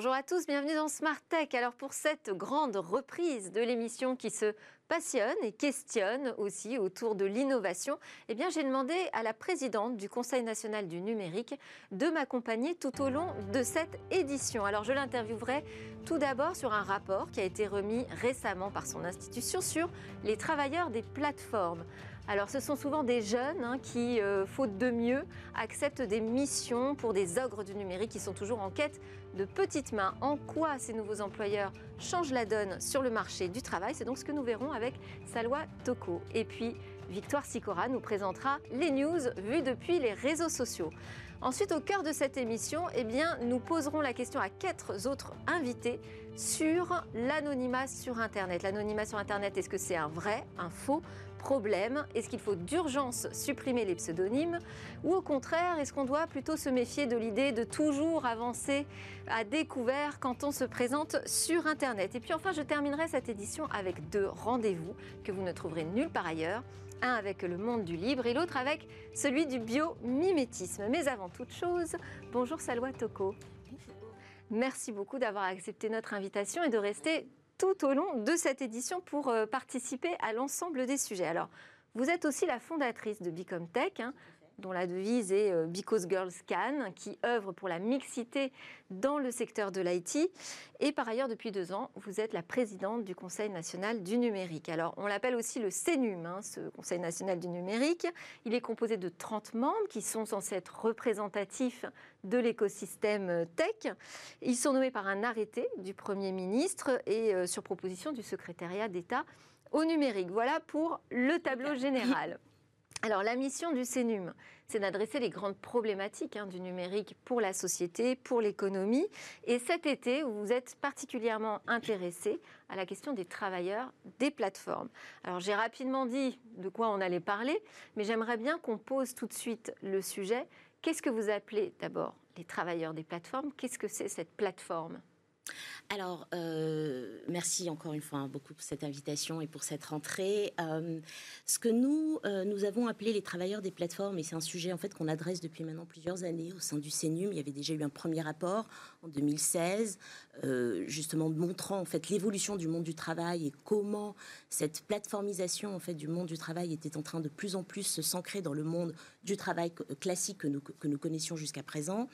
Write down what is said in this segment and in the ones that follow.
bonjour à tous, bienvenue dans Smart Tech. Alors pour cette grande reprise de l'émission qui se passionne et questionne aussi autour de l'innovation, eh bien j'ai demandé à la présidente du Conseil national du numérique de m'accompagner tout au long de cette édition. Alors je l'interviewerai tout d'abord sur un rapport qui a été remis récemment par son institution sur les travailleurs des plateformes. Alors ce sont souvent des jeunes hein, qui, euh, faute de mieux, acceptent des missions pour des ogres du numérique qui sont toujours en quête de petites mains. En quoi ces nouveaux employeurs changent la donne sur le marché du travail? C'est donc ce que nous verrons avec Salwa Toko. Et puis Victoire Sicora nous présentera les news vues depuis les réseaux sociaux. Ensuite, au cœur de cette émission, eh bien, nous poserons la question à quatre autres invités sur l'anonymat sur Internet. L'anonymat sur Internet, est-ce que c'est un vrai, un faux? Problème Est-ce qu'il faut d'urgence supprimer les pseudonymes Ou au contraire, est-ce qu'on doit plutôt se méfier de l'idée de toujours avancer à découvert quand on se présente sur Internet? Et puis enfin, je terminerai cette édition avec deux rendez-vous que vous ne trouverez nulle part ailleurs un avec le monde du libre et l'autre avec celui du biomimétisme. Mais avant toute chose, bonjour Salwa Toko. Merci beaucoup d'avoir accepté notre invitation et de rester tout au long de cette édition pour euh, participer à l'ensemble des sujets. Alors, vous êtes aussi la fondatrice de Bicomtech. Hein, dont la devise est euh, Because Girls Can, qui œuvre pour la mixité dans le secteur de l'IT. Et par ailleurs, depuis deux ans, vous êtes la présidente du Conseil national du numérique. Alors, on l'appelle aussi le CENUM, hein, ce Conseil national du numérique. Il est composé de 30 membres qui sont censés être représentatifs de l'écosystème tech. Ils sont nommés par un arrêté du Premier ministre et euh, sur proposition du secrétariat d'État au numérique. Voilà pour le tableau général. Alors la mission du CENUM, c'est d'adresser les grandes problématiques hein, du numérique pour la société, pour l'économie. Et cet été, vous êtes particulièrement intéressé à la question des travailleurs des plateformes. Alors j'ai rapidement dit de quoi on allait parler, mais j'aimerais bien qu'on pose tout de suite le sujet. Qu'est-ce que vous appelez d'abord les travailleurs des plateformes? Qu'est-ce que c'est cette plateforme? Alors, euh, merci encore une fois hein, beaucoup pour cette invitation et pour cette rentrée. Euh, ce que nous, euh, nous avons appelé les travailleurs des plateformes, et c'est un sujet en fait qu'on adresse depuis maintenant plusieurs années au sein du CENUM. Il y avait déjà eu un premier rapport en 2016, justement montrant en fait l'évolution du monde du travail et comment cette plateformisation en fait du monde du travail était en train de plus en plus s'ancrer dans le monde du travail classique que nous, que nous connaissions jusqu'à présent.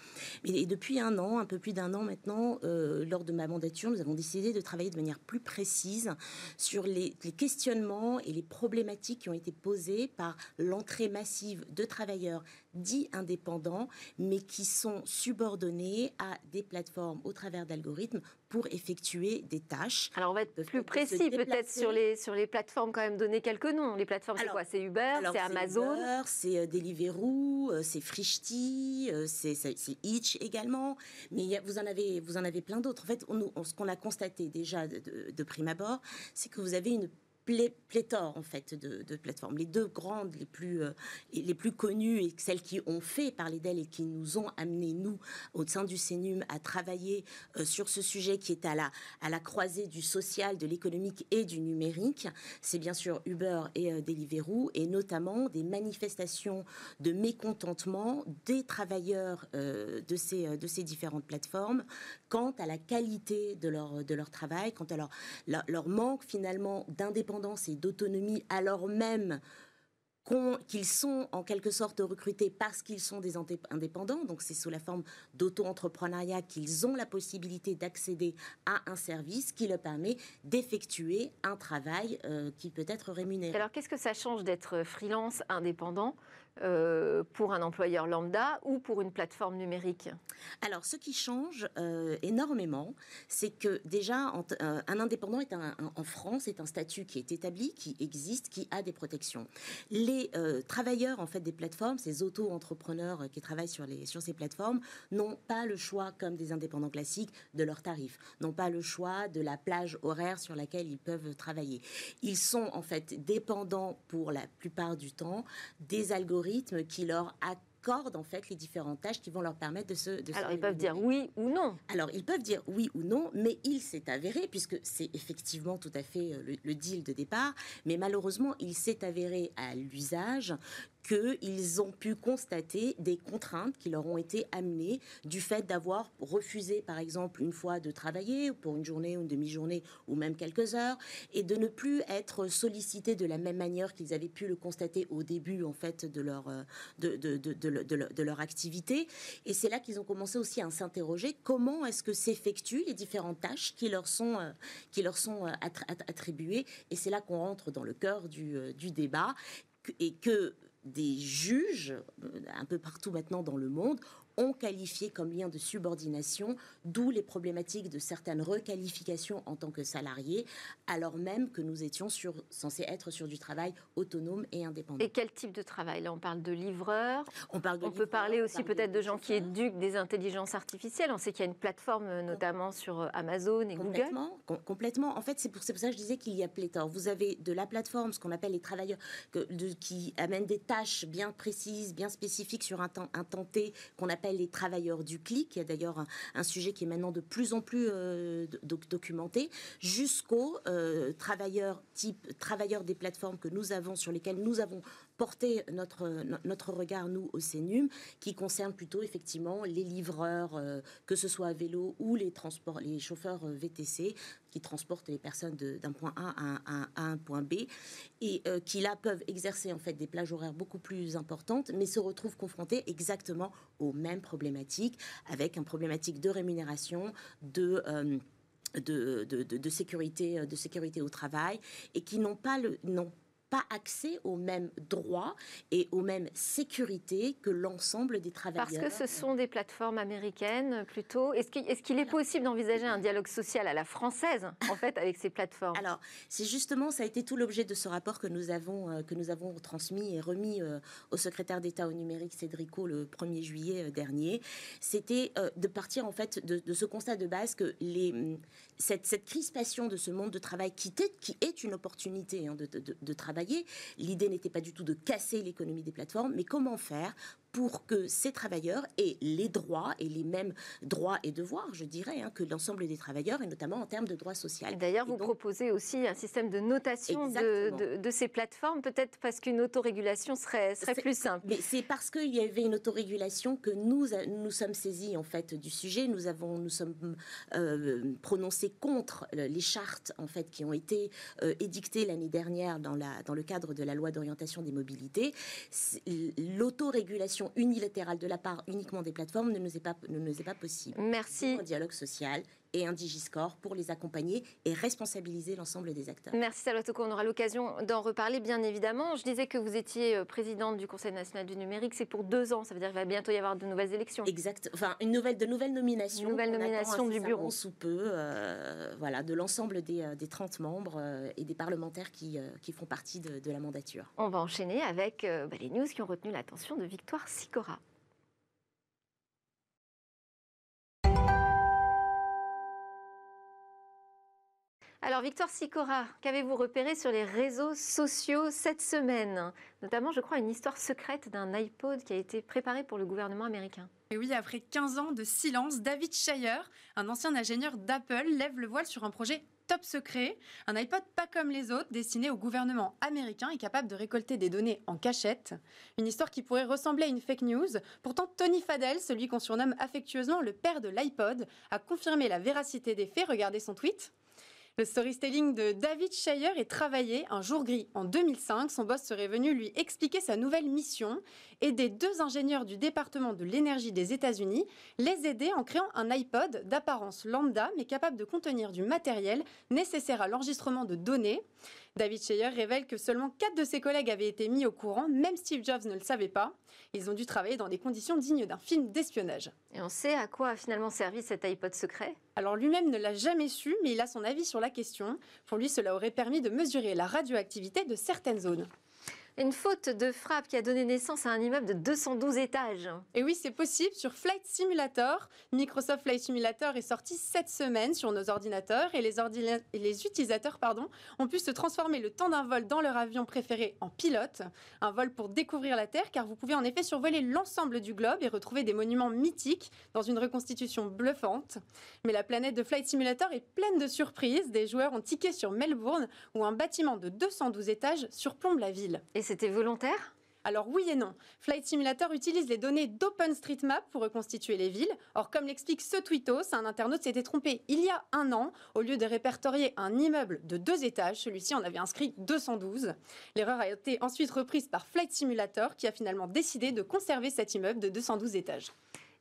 Et, depuis un an, un peu plus d'un an maintenant, lors de ma mandature, nous avons décidé de travailler de manière plus précise sur les, questionnements et les problématiques qui ont été posées par l'entrée massive de travailleurs dits indépendants, mais qui sont subordonnés à des plateformes au travers d'algorithmes pour effectuer des tâches. Alors on va être plus précis peut-être sur les, sur les plateformes, quand même donner quelques noms. Les plateformes, c'est quoi? C'est Uber, c'est Amazon? C'est euh, Deliveroo, euh, c'est Frishti, euh, c'est Itch également. Mais vous en avez, vous en avez plein d'autres. En fait, on, ce qu'on a constaté déjà de, de prime abord, c'est que vous avez une pléthore en fait de, plateformes. Les deux grandes, les plus, euh, les plus connues et celles qui ont fait parler d'elles et qui nous ont amené nous au sein du CENUM à travailler euh, sur ce sujet qui est à la, à la croisée du social, de l'économique et du numérique, c'est bien sûr Uber et euh, Deliveroo et notamment des manifestations de mécontentement des travailleurs de, ces, de ces différentes plateformes quant à la qualité de leur, de leur travail, quant à leur, leur manque finalement d'indépendance et d'autonomie alors même qu'ils sont en quelque sorte recrutés parce qu'ils sont des indépendants, donc c'est sous la forme d'auto-entrepreneuriat qu'ils ont la possibilité d'accéder à un service qui leur permet d'effectuer un travail euh, qui peut être rémunéré. Alors qu'est-ce que ça change d'être freelance indépendant? Euh, pour un employeur lambda ou pour une plateforme numérique Alors, ce qui change euh, énormément, c'est que déjà, euh, un indépendant est en France est un statut qui est établi, qui existe, qui a des protections. Les travailleurs en fait des plateformes, ces auto-entrepreneurs qui travaillent sur, les, sur ces plateformes, n'ont pas le choix, comme des indépendants classiques, de leurs tarifs, n'ont pas le choix de la plage horaire sur laquelle ils peuvent travailler. Ils sont en fait dépendants pour la plupart du temps des algorithmes qui leur accordent en fait les différentes tâches qui vont leur permettre de se. De Alors ils peuvent dire oui ou non. Alors ils peuvent dire oui ou non, mais il s'est avéré, puisque c'est effectivement tout à fait euh, le, deal de départ, mais malheureusement il s'est avéré à l'usage qu'ils ont pu constater des contraintes qui leur ont été amenées du fait d'avoir refusé, par exemple, une fois de travailler pour une journée ou une demi-journée ou même quelques heures, et de ne plus être sollicités de la même manière qu'ils avaient pu le constater au début, en fait, de leur, euh, de, de, de, leur activité. Et c'est là qu'ils ont commencé aussi à s'interroger comment est-ce que s'effectuent les différentes tâches qui leur sont, euh, qui leur sont euh, attribuées? Et c'est là qu'on rentre dans le cœur du, du débat et que des juges, un peu partout maintenant dans le monde, ont qualifié comme lien de subordination, d'où les problématiques de certaines requalifications en tant que salariés, alors même que nous étions sur, censés être sur du travail autonome et indépendant. Et quel type de travail? Là, on parle de livreurs. On, parle on peut parler aussi peut-être de, gens qui éduquent des intelligences artificielles. On sait qu'il y a une plateforme, euh, notamment sur euh, Amazon et complètement, Google. complètement. En fait, c'est pour, pour, ça que je disais qu'il y a pléthore. Vous avez de la plateforme, ce qu'on appelle les travailleurs, que, de, qui amènent des tâches bien précises, bien spécifiques sur un temps, un temps T, qu'on appelle les travailleurs du clic, qui est d'ailleurs un, sujet qui est maintenant de plus en plus euh, documenté, jusqu'aux euh, travailleurs type travailleurs des plateformes que nous avons sur lesquelles nous avons porté notre, notre regard, nous, au CENUM, qui concerne plutôt effectivement les livreurs, euh, que ce soit à vélo ou les, transports, les chauffeurs VTC, qui transportent les personnes d'un point A à un, point B, et qui là peuvent exercer en fait des plages horaires beaucoup plus importantes, mais se retrouvent confrontés exactement aux mêmes problématiques, avec un problématique de rémunération, de... de, sécurité, de sécurité au travail et qui n'ont pas le, pas accès aux mêmes droits et aux mêmes sécurités que l'ensemble des travailleurs. Parce que ce sont des plateformes américaines plutôt. Est-ce qu'il est, est, possible d'envisager un dialogue social à la française, en fait, avec ces plateformes? Alors, c'est justement, ça a été tout l'objet de ce rapport que nous avons, euh, que nous avons transmis et remis euh, au secrétaire d'État au numérique Cédrico le 1er juillet euh, dernier. C'était de partir, en fait, de, ce constat de base que les, hum, cette, cette, crispation de ce monde de travail qui, est, qui est une opportunité hein, de, de, de travail L'idée n'était pas du tout de casser l'économie des plateformes, mais comment faire pour que ces travailleurs aient les droits et les mêmes droits et devoirs, je dirais, hein, que l'ensemble des travailleurs, et notamment en termes de droits sociaux. D'ailleurs, vous proposez aussi un système de notation de, ces plateformes, peut-être parce qu'une autorégulation serait, serait plus simple. Mais c'est parce qu'il y avait une autorégulation que nous nous sommes saisis en fait du sujet. Nous avons nous sommes euh, prononcés contre les chartes en fait qui ont été euh, édictées l'année dernière dans la dans le cadre de la loi d'orientation des mobilités. L'autorégulation unilatérale de la part uniquement des plateformes ne nous est pas, ne nous est pas possible. Merci. Un dialogue social et un Digiscore pour les accompagner et responsabiliser l'ensemble des acteurs. Merci Salvatore, on aura l'occasion d'en reparler bien évidemment. Je disais que vous étiez euh, présidente du Conseil national du numérique, c'est pour deux ans, ça veut dire qu'il va bientôt y avoir de nouvelles élections. Exact, enfin une nouvelle, de nouvelles nominations. Une nouvelle nomination du bureau. Sous peu, euh, voilà, de l'ensemble des, euh, des, 30 membres et des parlementaires qui, qui font partie de, de, la mandature. On va enchaîner avec bah, les news qui ont retenu l'attention de Victoire Sicora. Alors Victor Sicora, qu'avez-vous repéré sur les réseaux sociaux cette semaine? Notamment, je crois, une histoire secrète d'un iPod qui a été préparé pour le gouvernement américain. Et oui, après 15 ans de silence, David Shire, un ancien ingénieur d'Apple, lève le voile sur un projet top secret, un iPod pas comme les autres, destiné au gouvernement américain et capable de récolter des données en cachette. Une histoire qui pourrait ressembler à une fake news. Pourtant, Tony Fadell, celui qu'on surnomme affectueusement le père de l'iPod, a confirmé la véracité des faits. Regardez son tweet. Le storytelling de David Shire est travaillé un jour gris. En 2005, son boss serait venu lui expliquer sa nouvelle mission, aider deux ingénieurs du département de l'énergie des États-Unis, les aider en créant un iPod d'apparence lambda mais capable de contenir du matériel nécessaire à l'enregistrement de données. David Shire révèle que seulement quatre de ses collègues avaient été mis au courant, même Steve Jobs ne le savait pas. Ils ont dû travailler dans des conditions dignes d'un film d'espionnage. Et on sait à quoi a finalement servi cet iPod secret Alors lui-même ne l'a jamais su, mais il a son avis sur la question. Pour lui, cela aurait permis de mesurer la radioactivité de certaines zones. Une faute de frappe qui a donné naissance à un immeuble de 212 étages. Et oui, c'est possible sur Flight Simulator. Microsoft Flight Simulator est sorti cette semaine sur nos ordinateurs et les, les utilisateurs pardon, ont pu se transformer le temps d'un vol dans leur avion préféré en pilote. Un vol pour découvrir la Terre car vous pouvez en effet survoler l'ensemble du globe et retrouver des monuments mythiques dans une reconstitution bluffante. Mais la planète de Flight Simulator est pleine de surprises. Des joueurs ont tiqué sur Melbourne où un bâtiment de 212 étages surplombe la ville c'était volontaire? Alors oui et non. Flight Simulator utilise les données d'OpenStreetMap pour reconstituer les villes. Or, comme l'explique ce tweetos, un internaute s'était trompé il y a un an. Au lieu de répertorier un immeuble de deux étages, celui-ci en avait inscrit 212. L'erreur a été ensuite reprise par Flight Simulator qui a finalement décidé de conserver cet immeuble de 212 étages.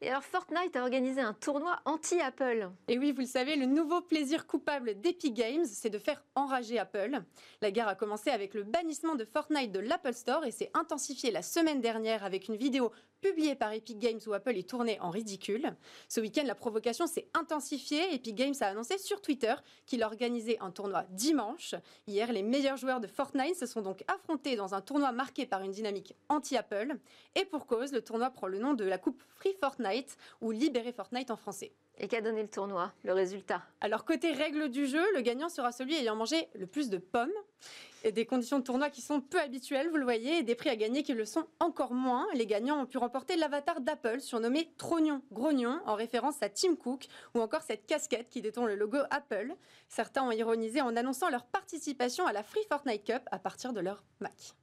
Et alors Fortnite a organisé un tournoi anti-Apple. Et oui, vous le savez, le nouveau plaisir coupable d'Epic Games, c'est de faire enrager Apple. La guerre a commencé avec le bannissement de Fortnite de l'Apple Store et s'est intensifiée la semaine dernière avec une vidéo publiée par Epic Games où Apple est tourné en ridicule. Ce week-end, la provocation s'est intensifiée. Epic Games a annoncé sur Twitter qu'il organisait un tournoi dimanche. Hier, les meilleurs joueurs de Fortnite se sont donc affrontés dans un tournoi marqué par une dynamique anti-Apple. Et pour cause, le tournoi prend le nom de la Coupe Free Fortnite ou Libérer Fortnite en français. Et qu'a donné le tournoi, le résultat? Alors côté règles du jeu, le gagnant sera celui ayant mangé le plus de pommes. Et des conditions de tournoi qui sont peu habituelles, vous le voyez, et des prix à gagner qui le sont encore moins. Les gagnants ont pu remporter l'avatar d'Apple, surnommé Trognon Grognon, en référence à Tim Cook, ou encore cette casquette qui détend le logo Apple. Certains ont ironisé en annonçant leur participation à la Free Fortnite Cup à partir de leur Mac.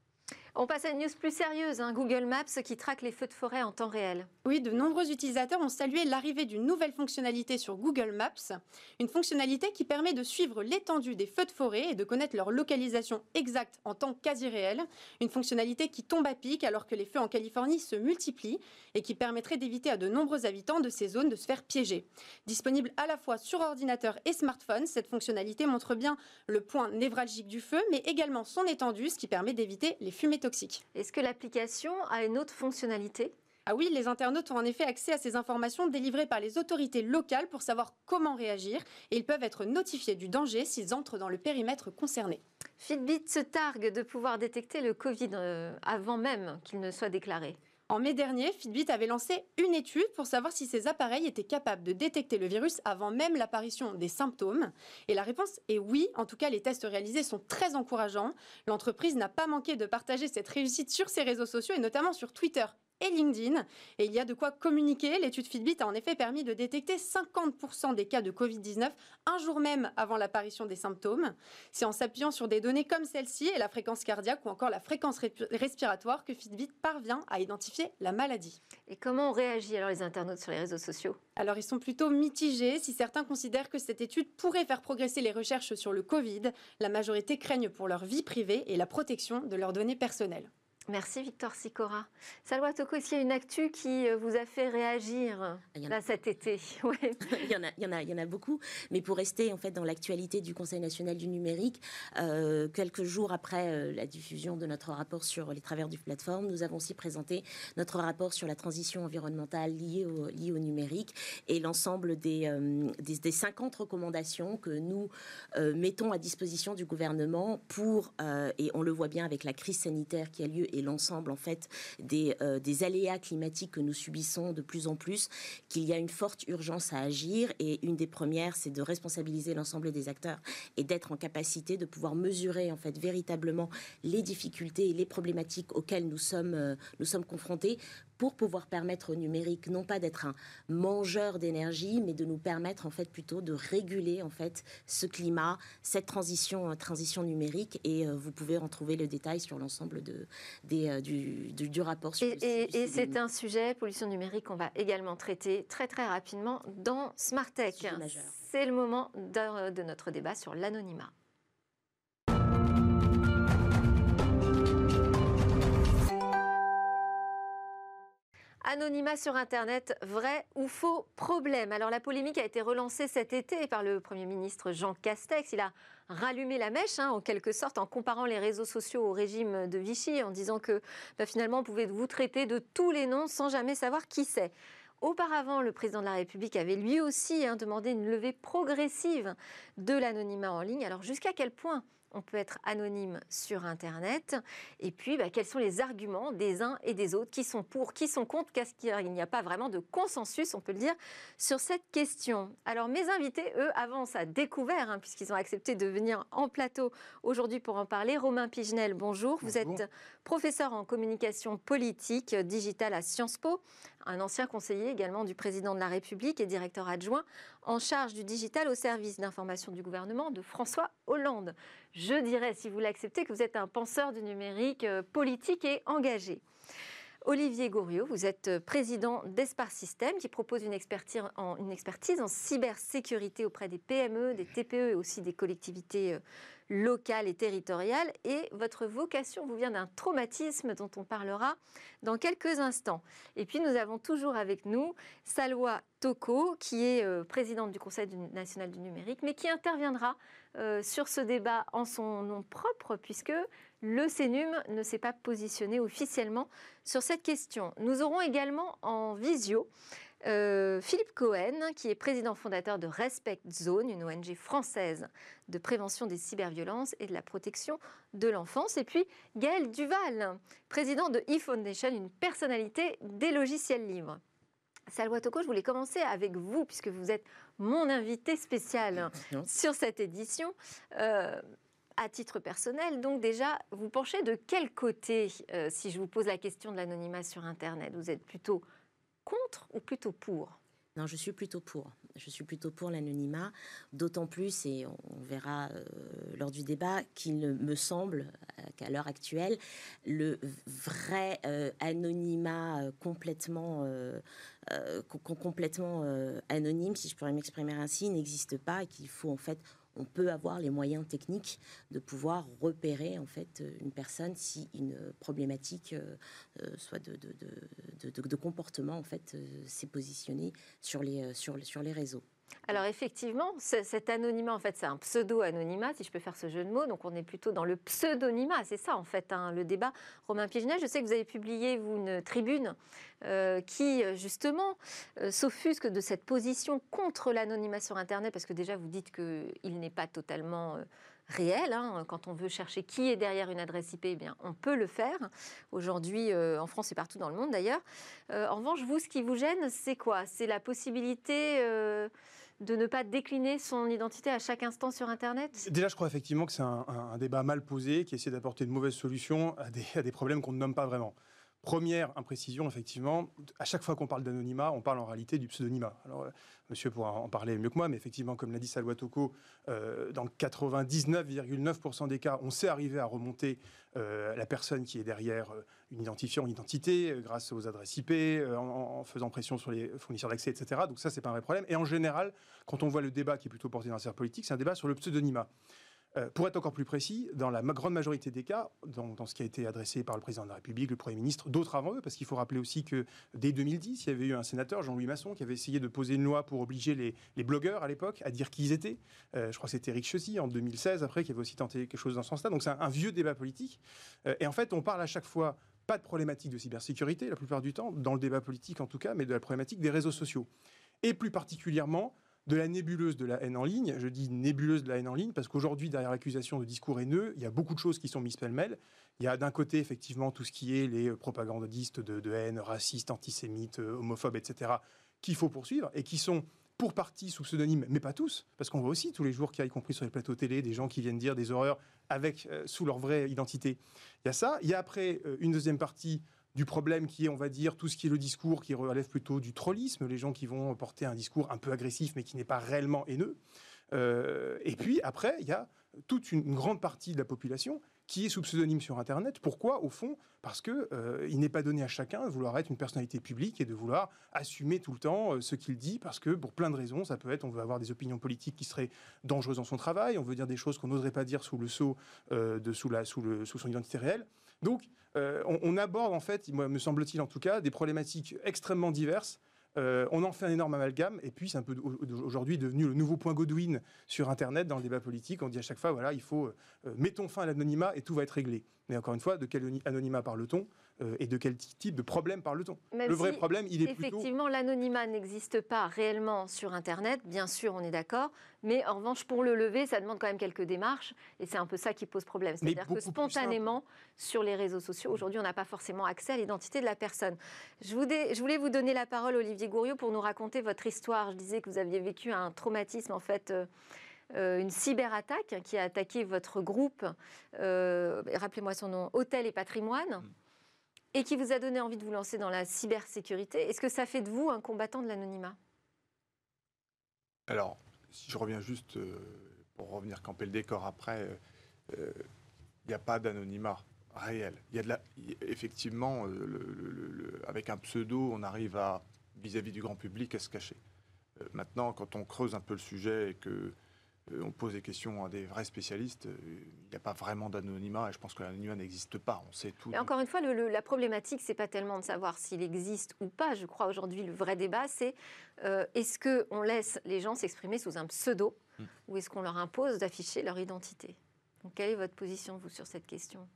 On passe à une news plus sérieuse, hein. Google Maps qui traque les feux de forêt en temps réel. Oui, de nombreux utilisateurs ont salué l'arrivée d'une nouvelle fonctionnalité sur Google Maps, une fonctionnalité qui permet de suivre l'étendue des feux de forêt et de connaître leur localisation exacte en temps quasi réel, une fonctionnalité qui tombe à pic alors que les feux en Californie se multiplient et qui permettrait d'éviter à de nombreux habitants de ces zones de se faire piéger. Disponible à la fois sur ordinateur et smartphone, cette fonctionnalité montre bien le point névralgique du feu, mais également son étendue, ce qui permet d'éviter les fumées toxiques. Est-ce que l'application a une autre fonctionnalité? Ah oui, les internautes ont en effet accès à ces informations délivrées par les autorités locales pour savoir comment réagir et ils peuvent être notifiés du danger s'ils entrent dans le périmètre concerné. Fitbit se targue de pouvoir détecter le Covid euh, avant même qu'il ne soit déclaré. En mai dernier, Fitbit avait lancé une étude pour savoir si ces appareils étaient capables de détecter le virus avant même l'apparition des symptômes. Et la réponse est oui. En tout cas, les tests réalisés sont très encourageants. L'entreprise n'a pas manqué de partager cette réussite sur ses réseaux sociaux et notamment sur Twitter et LinkedIn. Et il y a de quoi communiquer. L'étude Fitbit a en effet permis de détecter 50% des cas de Covid-19 un jour même avant l'apparition des symptômes. C'est en s'appuyant sur des données comme celle-ci et la fréquence cardiaque ou encore la fréquence respiratoire que Fitbit parvient à identifier la maladie. Et comment on réagit alors les internautes sur les réseaux sociaux? Alors ils sont plutôt mitigés. Si certains considèrent que cette étude pourrait faire progresser les recherches sur le Covid, la majorité craignent pour leur vie privée et la protection de leurs données personnelles. Merci Victor Sicora. Salwa Toko, est-ce qu'il y a une actu qui euh, vous a fait réagir là, cet été? Il, y en a, il, y en a, il y en a beaucoup. Mais pour rester en fait dans l'actualité du Conseil national du numérique, euh, quelques jours après euh, la diffusion de notre rapport sur les travers du plateforme, nous avons aussi présenté notre rapport sur la transition environnementale liée au, liée au numérique et l'ensemble des, des, des, 50 recommandations que nous mettons à disposition du gouvernement pour, et on le voit bien avec la crise sanitaire qui a lieu et l'ensemble en fait des, euh, des, aléas climatiques que nous subissons de plus en plus, qu'il y a une forte urgence à agir. Et une des premières, c'est de responsabiliser l'ensemble des acteurs et d'être en capacité de pouvoir mesurer en fait véritablement les difficultés et les problématiques auxquelles nous sommes, euh, nous sommes confrontés pour pouvoir permettre au numérique non pas d'être un mangeur d'énergie, mais de nous permettre en fait plutôt de réguler en fait ce climat, cette transition, euh, transition numérique. Et euh, vous pouvez en trouver le détail sur l'ensemble de, des, euh, du, du, rapport. Sur et, et, c'est un sujet, pollution numérique, qu'on va également traiter très très rapidement dans Smart Tech. C'est le moment de, de notre débat sur l'anonymat. Anonymat sur Internet, vrai ou faux problème? Alors la polémique a été relancée cet été par le Premier ministre Jean Castex. Il a rallumé la mèche, hein, en quelque sorte, en comparant les réseaux sociaux au régime de Vichy, en disant que bah, finalement, on pouvait vous traiter de tous les noms sans jamais savoir qui c'est. Auparavant, le président de la République avait lui aussi hein, demandé une levée progressive de l'anonymat en ligne. Alors jusqu'à quel point on peut être anonyme sur Internet. Et puis, bah, quels sont les arguments des uns et des autres Qui sont pour, qui sont contre Qu'est-ce qu'il n'y a pas vraiment de consensus, on peut le dire, sur cette question Alors, mes invités, eux, avancent à découvert, hein, puisqu'ils ont accepté de venir en plateau aujourd'hui pour en parler. Romain Pigenel, bonjour. Vous êtes professeur en communication politique digitale à Sciences Po, un ancien conseiller également du président de la République et directeur adjoint en charge du digital au service d'information du gouvernement de François Hollande. Je dirais, si vous l'acceptez, que vous êtes un penseur du numérique euh, politique et engagé. Olivier Goriot, vous êtes euh, président d'Espace System qui propose une expertise, en, une expertise en cybersécurité auprès des PME, des TPE et aussi des collectivités euh, locales et territoriales. Et votre vocation vous vient d'un traumatisme dont on parlera dans quelques instants. Et puis nous avons toujours avec nous Salwa Toko, qui est euh, présidente du Conseil national du numérique, mais qui interviendra sur ce débat en son nom propre, puisque le CENUM ne s'est pas positionné officiellement sur cette question. Nous aurons également en visio euh, Philippe Cohen, qui est président fondateur de Respect Zone, une ONG française de prévention des cyberviolences et de la protection de l'enfance. Et puis Gaël Duval, président de eFoundation, une personnalité des logiciels libres. Salwa Toko, je voulais commencer avec vous, puisque vous êtes mon invité spécial sur cette édition. Euh, à titre personnel, donc déjà, vous penchez de quel côté euh, si je vous pose la question de l'anonymat sur Internet? Vous êtes plutôt contre ou plutôt pour? Non, je suis plutôt pour. Je suis plutôt pour l'anonymat, d'autant plus, et on verra euh, lors du débat, qu'il me semble euh, qu'à l'heure actuelle, le vrai anonymat complètement, complètement anonyme, si je pourrais m'exprimer ainsi, n'existe pas et qu'il faut en fait on peut avoir les moyens techniques de pouvoir repérer en fait une personne si une problématique euh, euh, soit de, comportement en fait euh, s'est positionnée sur les réseaux. Alors effectivement, cet anonymat, en fait, c'est un pseudo-anonymat, si je peux faire ce jeu de mots. Donc on est plutôt dans le pseudonymat, c'est ça en fait hein, le débat. Romain Pigenet, je sais que vous avez publié, vous, une tribune euh, qui, justement, euh, s'offusque de cette position contre l'anonymat sur Internet, parce que déjà, vous dites qu'il n'est pas totalement... Euh, réel. Hein. Quand on veut chercher qui est derrière une adresse IP, eh bien, on peut le faire. Aujourd'hui, en France et partout dans le monde d'ailleurs. en revanche, vous, ce qui vous gêne, c'est quoi? C'est la possibilité de ne pas décliner son identité à chaque instant sur Internet? Déjà, je crois effectivement que c'est un, débat mal posé qui essaie d'apporter de mauvaises solutions à des, problèmes qu'on ne nomme pas vraiment. Première imprécision, effectivement, à chaque fois qu'on parle d'anonymat, on parle en réalité du pseudonymat. Alors, euh, monsieur pourra en parler mieux que moi, mais effectivement, comme l'a dit Salwa Toko, euh, dans 99,9% des cas, on sait arriver à remonter euh, la personne qui est derrière une identifiant, une identité, grâce aux adresses IP, en, faisant pression sur les fournisseurs d'accès, etc. Donc ça, c'est pas un vrai problème. Et en général, quand on voit le débat qui est plutôt porté dans la politique, c'est un débat sur le pseudonymat. Euh, pour être encore plus précis, dans la grande majorité des cas, dans, ce qui a été adressé par le président de la République, le Premier ministre, d'autres avant eux, parce qu'il faut rappeler aussi que dès 2010, il y avait eu un sénateur, Jean-Louis Masson, qui avait essayé de poser une loi pour obliger les, blogueurs à l'époque à dire qui ils étaient. Euh, je crois que c'était Eric Ciotti en 2016, après, qui avait aussi tenté quelque chose dans ce sens-là. Donc c'est un, vieux débat politique. Euh, et en fait, on parle à chaque fois pas de problématique de cybersécurité, la plupart du temps, dans le débat politique en tout cas, mais de la problématique des réseaux sociaux. Et plus particulièrement de la nébuleuse de la haine en ligne. Je dis nébuleuse de la haine en ligne parce qu'aujourd'hui, derrière l'accusation de discours haineux, il y a beaucoup de choses qui sont mises pêle-mêle. Il y a d'un côté, effectivement, tout ce qui est les propagandistes de, haine, racistes, antisémites, euh, homophobes, etc., qu'il faut poursuivre et qui sont pour partie sous pseudonyme, mais pas tous, parce qu'on voit aussi tous les jours qu'il y a, y compris sur les plateaux télé, des gens qui viennent dire des horreurs avec euh, sous leur vraie identité. Il y a ça. Il y a après euh, une deuxième partie du problème qui est, on va dire, tout ce qui est le discours qui relève plutôt du trollisme, les gens qui vont porter un discours un peu agressif mais qui n'est pas réellement haineux. Euh, et puis après, il y a toute une grande partie de la population qui est sous pseudonyme sur Internet. Pourquoi? Au fond, parce que euh, il n'est pas donné à chacun de vouloir être une personnalité publique et de vouloir assumer tout le temps euh, ce qu'il dit, parce que pour plein de raisons, ça peut être, on veut avoir des opinions politiques qui seraient dangereuses dans son travail, on veut dire des choses qu'on n'oserait pas dire sous le sceau de sous la sous le sous son identité réelle. Donc euh, on, aborde en fait, me semble-t-il en tout cas, des problématiques extrêmement diverses. Euh, on en fait un énorme amalgame, et puis c'est un peu aujourd'hui devenu le nouveau point Godwin sur Internet dans le débat politique. On dit à chaque fois, voilà, il faut euh, mettons fin à l'anonymat et tout va être réglé. Mais encore une fois, de quel anonymat parle-t-on? Euh, et de quel type de problème parle-t-on? Le vrai problème, il est effectivement l'anonymat n'existe pas réellement sur Internet. Bien sûr, on est d'accord, mais en revanche, pour le lever, ça demande quand même quelques démarches, et c'est un peu ça qui pose problème. C'est-à-dire que spontanément, sur les réseaux sociaux, aujourd'hui, on n'a pas forcément accès à l'identité de la personne. Je, voulais vous donner la parole, Olivier Gouriot, pour nous raconter votre histoire. Je disais que vous aviez vécu un traumatisme, en fait. Euh, euh, une cyberattaque qui a attaqué votre groupe, rappelez-moi son nom, Hôtel et Patrimoine. Et qui vous a donné envie de vous lancer dans la cybersécurité. Est-ce que ça fait de vous un combattant de l'anonymat? Alors, si je reviens juste euh, pour revenir camper le décor après, il euh, n'y a pas d'anonymat réel. Il y a de la, effectivement, avec un pseudo, on arrive à vis-à-vis du grand public à se cacher. maintenant, quand on creuse un peu le sujet et que euh, on pose des questions à des vrais spécialistes, euh, il n'y a pas vraiment d'anonymat et je pense que l'anonymat n'existe pas. On sait tout. Et encore une fois, la problématique, c'est pas tellement de savoir s'il existe ou pas. Je crois aujourd'hui le vrai débat, c'est euh, est-ce qu'on laisse les gens s'exprimer sous un pseudo hmm. ou est-ce qu'on leur impose d'afficher leur identité? Donc, Quelle est votre position, vous, sur cette question?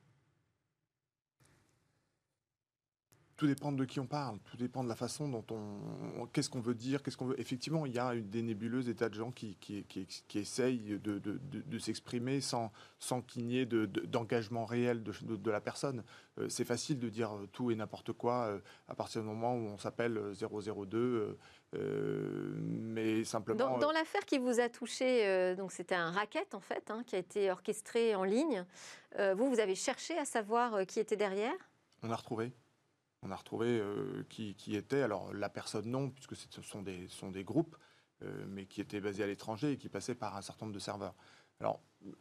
Tout dépend de qui on parle, tout dépend de la façon dont on. Qu'est-ce qu'on veut dire, qu'est-ce qu'on veut. Effectivement, il y a des nébuleuses, des tas de gens qui, qui, qui, essayent de, de, de, s'exprimer sans, sans qu'il n'y ait d'engagement réel de, la personne. Euh, c'est facile de dire tout et n'importe quoi euh, à partir du moment où on s'appelle 002. Euh, mais simplement. Dans, l'affaire qui vous a touché, donc c'était un racket en fait, hein, qui a été orchestré en ligne. vous, vous avez cherché à savoir qui était derrière? On a retrouvé. On a retrouvé euh, qui, était, alors la personne non, puisque ce sont des, sont des groupes, euh, mais qui étaient basés à l'étranger et qui passaient par un certain nombre de serveurs. Alors,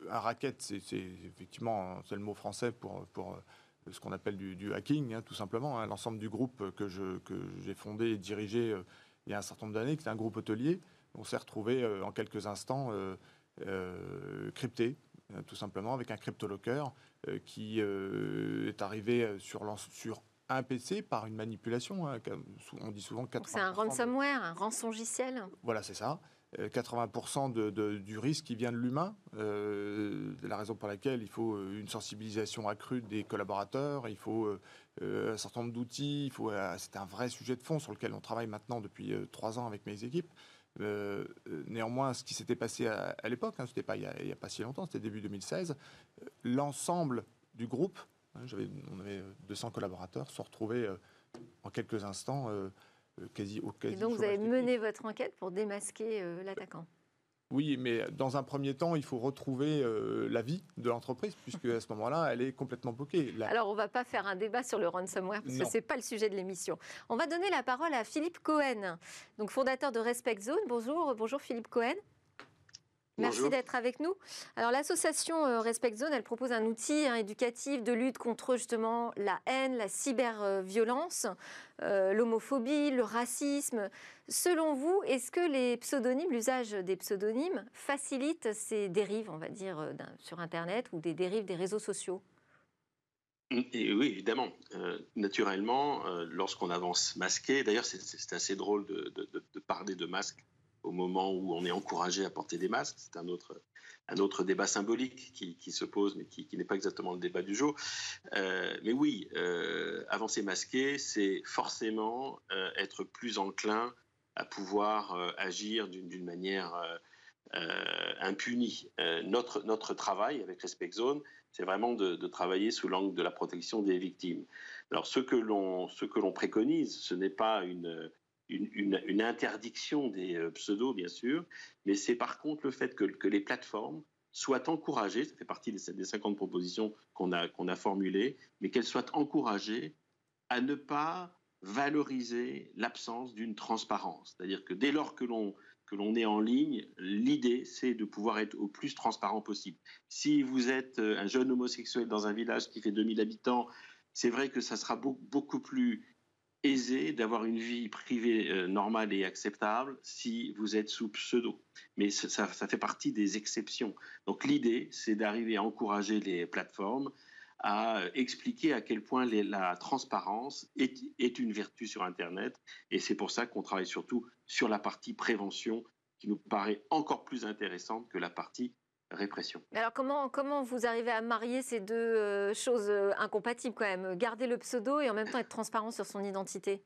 un racket, c'est effectivement c'est le mot français pour, pour euh, ce qu'on appelle du, hacking, hein, tout simplement. Hein. L'ensemble du groupe que j'ai que fondé et dirigé il y a un certain nombre d'années, qui est un groupe hôtelier, on s'est retrouvé en quelques instants crypté, tout simplement, avec un cryptolocker qui est arrivé sur, sur un PC par une manipulation. Hein, on dit souvent 80%. C'est un ransomware, un rançongiciel. Voilà, c'est ça. 80% euh, de, du risque qui vient de l'humain. Euh, la raison pour laquelle il faut euh, une sensibilisation accrue des collaborateurs, il faut un certain nombre d'outils. c'est un vrai sujet de fond sur lequel on travaille maintenant depuis trois ans avec mes équipes. néanmoins, ce qui s'était passé à, l'époque, hein, c'était pas il n'y a, a, pas si longtemps, c'était début 2016, l'ensemble du groupe on avait 200 euh, collaborateurs, se retrouver euh, en quelques instants euh, quasi au quasi. Et donc vous avez mené votre enquête pour démasquer l'attaquant oui, mais dans un premier temps, il faut retrouver la vie de l'entreprise, puisque à ce moment-là, elle est complètement bloquée. Alors, on ne va pas faire un débat sur le ransomware, parce que ce n'est pas le sujet de l'émission. On va donner la parole à Philippe Cohen, donc fondateur de Respect Zone. Bonjour, bonjour Philippe Cohen. Merci d'être avec nous. Alors l'association euh, Respect Zone, elle propose un outil hein, éducatif de lutte contre justement la haine, la cyberviolence, euh, l'homophobie, le racisme. Selon vous, est-ce que les pseudonymes, l'usage des pseudonymes facilite ces dérives, on va dire, euh, sur Internet ou des dérives des réseaux sociaux? Et oui, évidemment. naturellement, lorsqu'on avance masqué, d'ailleurs c'est assez drôle de, de parler de masque au moment où on est encouragé à porter des masques. C'est un autre, un autre débat symbolique qui, se pose, mais qui, n'est pas exactement le débat du jour. Euh, mais oui, euh, avancer masqué, c'est forcément euh, être plus enclin à pouvoir agir d'une manière impunie. notre, notre travail avec Respect Zone, c'est vraiment de, de, travailler sous l'angle de la protection des victimes. Alors ce que l'on préconise, ce n'est pas une une, interdiction des euh, pseudos, bien sûr, mais c'est par contre le fait que, les plateformes soient encouragées, ça fait partie des, 50 propositions qu'on a, formulées, mais qu'elles soient encouragées à ne pas valoriser l'absence d'une transparence. C'est-à-dire que dès lors que l'on que l'on est en ligne, l'idée, c'est de pouvoir être au plus transparent possible. Si vous êtes euh, un jeune homosexuel dans un village qui fait 2000 habitants, c'est vrai que ça sera beaucoup plus aisé d'avoir une vie privée euh, normale et acceptable si vous êtes sous pseudo. Mais ça, fait partie des exceptions. Donc l'idée, c'est d'arriver à encourager les plateformes à expliquer à quel point la transparence est, est, une vertu sur Internet. Et c'est pour ça qu'on travaille surtout sur la partie prévention, qui nous paraît encore plus intéressante que la partie répression. Alors comment, comment vous arrivez à marier ces deux euh, choses euh, incompatibles quand même? Garder le pseudo et en même temps être transparent sur son identité?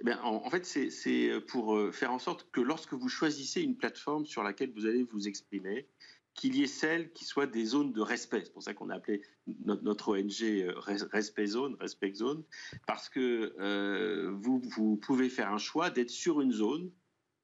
Eh en, fait, c'est pour euh, faire en sorte que lorsque vous choisissez une plateforme sur laquelle vous allez vous exprimer, qu'il y ait celle qui soit des zones de respect. C'est pour ça qu'on a appelé notre, ONG Respect Zone, Respect Zone, parce que vous, vous pouvez faire un choix d'être sur une zone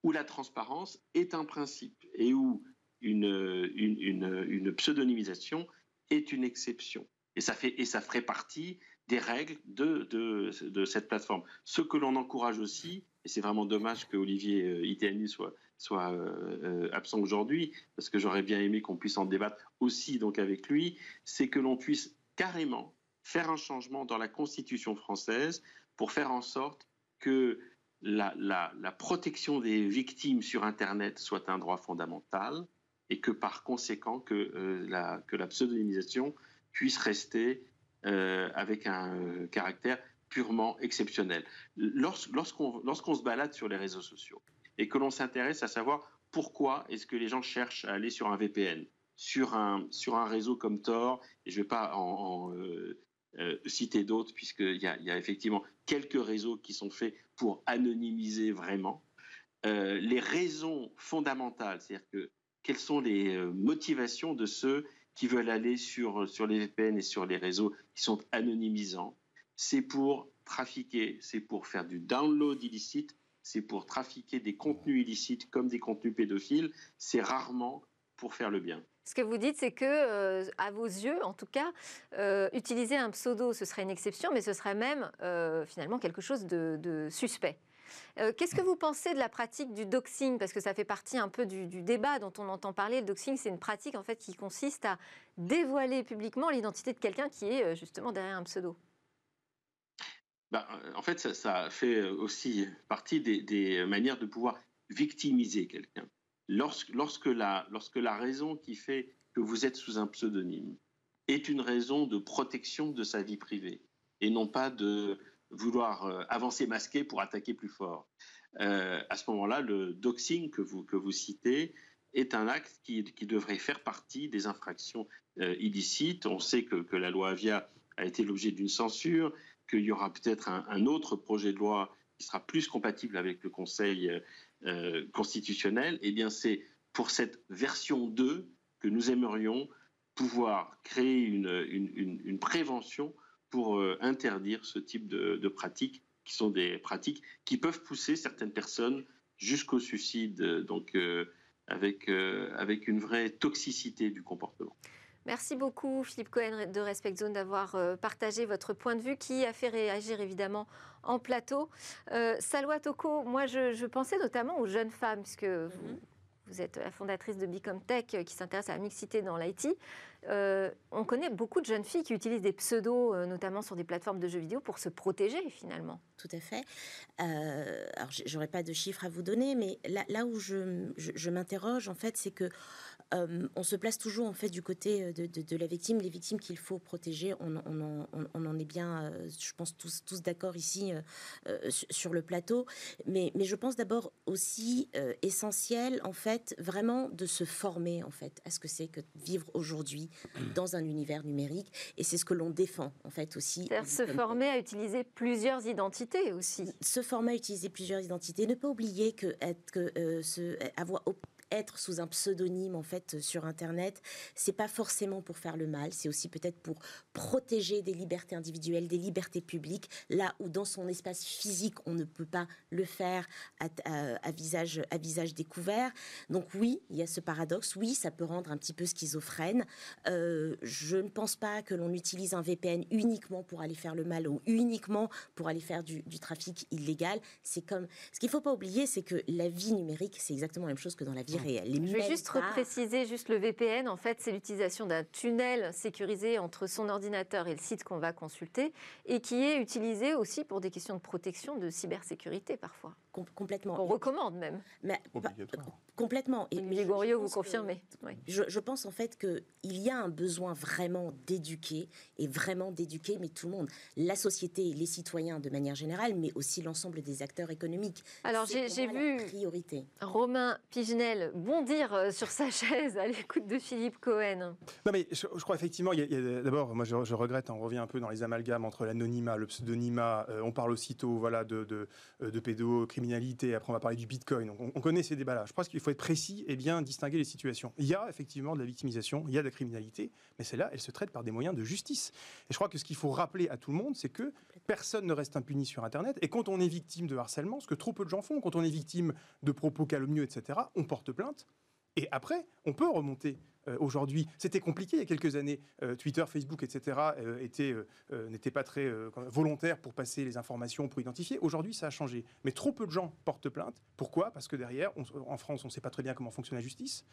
où la transparence est un principe et où une, pseudonymisation est une exception. Et ça, fait, et ça ferait partie des règles de, de, cette plateforme. Ce que l'on encourage aussi, et c'est vraiment dommage que Olivier euh, Itiani soit, soit euh, euh, absent aujourd'hui, parce que j'aurais bien aimé qu'on puisse en débattre aussi donc avec lui, c'est que l'on puisse carrément faire un changement dans la Constitution française pour faire en sorte que la, la, protection des victimes sur Internet soit un droit fondamental et que par conséquent que, la, que la pseudonymisation puisse rester euh, avec un euh, caractère purement exceptionnel. Lorsqu'on lorsqu'on se balade sur les réseaux sociaux et que l'on s'intéresse à savoir pourquoi est-ce que les gens cherchent à aller sur un VPN, sur un, sur un réseau comme Tor, et je ne vais pas en, euh, citer d'autres, puisqu'il y a, y a effectivement quelques réseaux qui sont faits pour anonymiser vraiment, les raisons fondamentales, c'est-à-dire que quelles sont les motivations de ceux qui veulent aller sur, sur les VPN et sur les réseaux qui sont anonymisants? C'est pour trafiquer, c'est pour faire du download illicite, c'est pour trafiquer des contenus illicites comme des contenus pédophiles. C'est rarement pour faire le bien. Ce que vous dites, c'est que, euh, à vos yeux, en tout cas, euh, utiliser un pseudo, ce serait une exception, mais ce serait même euh, finalement quelque chose de suspect. Euh, qu'est-ce que vous pensez de la pratique du doxing? Parce que ça fait partie un peu du, débat dont on entend parler. Le doxing, c'est une pratique en fait qui consiste à dévoiler publiquement l'identité de quelqu'un qui est euh, justement derrière un pseudo. Ben, en fait, ça, fait aussi partie des, manières de pouvoir victimiser quelqu'un. Lorsque, lorsque, la, lorsque la raison qui fait que vous êtes sous un pseudonyme est une raison de protection de sa vie privée et non pas de, vouloir euh, avancer masqué pour attaquer plus fort. Euh, à ce moment-là, le doxing que vous, citez est un acte qui, devrait faire partie des infractions euh, illicites. On sait que, la loi Avia a été l'objet d'une censure, qu'il y aura peut-être un, autre projet de loi qui sera plus compatible avec le Conseil constitutionnel. Eh bien, c'est pour cette version 2 que nous aimerions pouvoir créer une prévention pour euh, interdire ce type de, pratiques, qui sont des pratiques qui peuvent pousser certaines personnes jusqu'au suicide, donc euh, avec, euh, avec une vraie toxicité du comportement. Merci beaucoup Philippe Cohen de Respect Zone d'avoir partagé votre point de vue qui a fait réagir évidemment en plateau. Salwa Toko, moi je, pensais notamment aux jeunes femmes, puisque vous, êtes la fondatrice de Bicomtech qui s'intéresse à la mixité dans l'IT. Euh, on connaît beaucoup de jeunes filles qui utilisent des pseudos, euh, notamment sur des plateformes de jeux vidéo, pour se protéger finalement. Tout à fait. Euh, alors, j'aurais pas de chiffres à vous donner, mais là, où je m'interroge, en fait, c'est que euh, on se place toujours en fait du côté euh, de, la victime, les victimes qu'il faut protéger. On, en est bien, euh, je pense tous, tous d'accord ici sur le plateau. Mais, mais je pense d'abord aussi essentiel en fait vraiment de se former en fait à ce que c'est que vivre aujourd'hui dans un univers numérique. Et c'est ce que l'on défend en fait aussi. Se former à utiliser plusieurs identités aussi. Se former à utiliser plusieurs identités. Ne pas oublier que, être, que ce, avoir être sous un pseudonyme en fait sur internet, c'est pas forcément pour faire le mal, c'est aussi peut-être pour protéger des libertés individuelles, des libertés publiques, là où dans son espace physique on ne peut pas le faire à, visage à visage découvert. Donc oui, il y a ce paradoxe. Oui, ça peut rendre un petit peu schizophrène. Euh, je ne pense pas que l'on utilise un VPN uniquement pour aller faire le mal ou uniquement pour aller faire du, du trafic illégal. C'est comme ce qu'il faut pas oublier, c'est que la vie numérique, c'est exactement la même chose que dans la vie je vais juste repréciser juste le VPN. En fait, c'est l'utilisation d'un tunnel sécurisé entre son ordinateur et le site qu'on va consulter et qui est utilisé aussi pour des questions de protection, de cybersécurité parfois. complètement. On recommande même. Mais, complètement. Et Goriot, vous confirmez. Je, pense en fait qu'il y a un besoin vraiment d'éduquer et vraiment d'éduquer, mais tout le monde, la société, les citoyens de manière générale, mais aussi l'ensemble des acteurs économiques. Alors j'ai vu priorité. Romain Pigenel bondir euh, sur sa chaise à l'écoute de Philippe Cohen. Non, mais je, crois effectivement, d'abord, moi je, regrette, on revient un peu dans les amalgames entre l'anonymat, le pseudonymat, euh, on parle aussitôt voilà, de, de, euh, de, pédocriminalité, après on va parler du bitcoin. On, on connaît ces débats-là. Je pense qu'il faut être précis et bien distinguer les situations. Il y a effectivement de la victimisation, il y a de la criminalité, mais celle-là, elle se traite par des moyens de justice. Et je crois que ce qu'il faut rappeler à tout le monde, c'est que personne ne reste impuni sur Internet. Et quand on est victime de harcèlement, ce que trop peu de gens font, quand on est victime de propos calomnieux, etc., on porte plainte et après, on peut remonter aujourd'hui. C'était compliqué il y a quelques années. Twitter, Facebook, etc. n'étaient pas très volontaires pour passer les informations, pour identifier. Aujourd'hui, ça a changé. Mais trop peu de gens portent plainte. Pourquoi? Parce que derrière, en France, on ne sait pas très bien comment fonctionne la justice,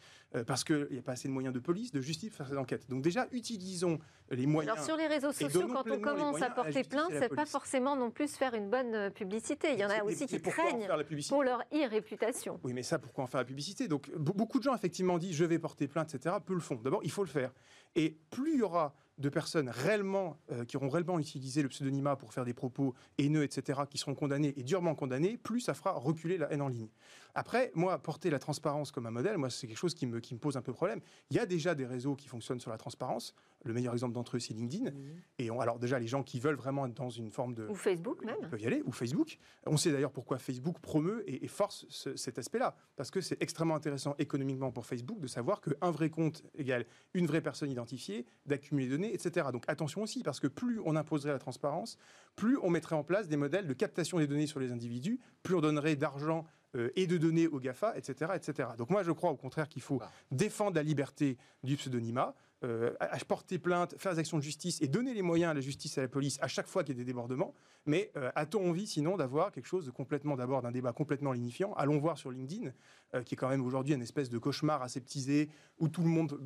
parce qu'il n'y a pas assez de moyens de police, de justice pour faire ces enquêtes. Donc déjà, utilisons les moyens. Alors sur les réseaux sociaux, quand on commence à porter plainte, c'est pas forcément non plus faire une bonne publicité. Il y en a aussi qui craignent pour leur e-réputation. Oui, mais ça, pourquoi en faire la publicité? Donc beaucoup de gens effectivement disent je vais porter plainte, etc. Peu le font. D'abord, il faut le faire. Et plus il y aura de personnes réellement, euh, qui auront réellement utilisé le pseudonymat pour faire des propos haineux, etc., qui seront condamnés et durement condamnés, plus ça fera reculer la haine en ligne. Après, moi, porter la transparence comme un modèle, moi, c'est quelque chose qui me, qui me pose un peu problème. Il y a déjà des réseaux qui fonctionnent sur la transparence. Le meilleur exemple d'entre eux, c'est LinkedIn. Et on, alors déjà, les gens qui veulent vraiment être dans une forme de... Ou Facebook même. peuvent y aller, ou Facebook. On sait d'ailleurs pourquoi Facebook promeut et, force cet aspect-là. Parce que c'est extrêmement intéressant économiquement pour Facebook de savoir qu'un vrai compte égale une vraie personne identifiée, d'accumuler des données, etc. Donc attention aussi, parce que plus on imposerait la transparence, plus on mettrait en place des modèles de captation des données sur les individus, plus on donnerait d'argent euh, et de données aux GAFA, etc., etc. Donc moi, je crois au contraire qu'il faut défendre la liberté du pseudonymat, euh, à porter plainte, faire des actions de justice et donner les moyens à la justice et à la police à chaque fois qu'il y a des débordements. Mais euh, a-t-on envie sinon d'avoir quelque chose de complètement, d'abord d'un débat complètement lignifiant Allons voir sur LinkedIn, euh, qui est quand même aujourd'hui une espèce de cauchemar aseptisé, où tout le monde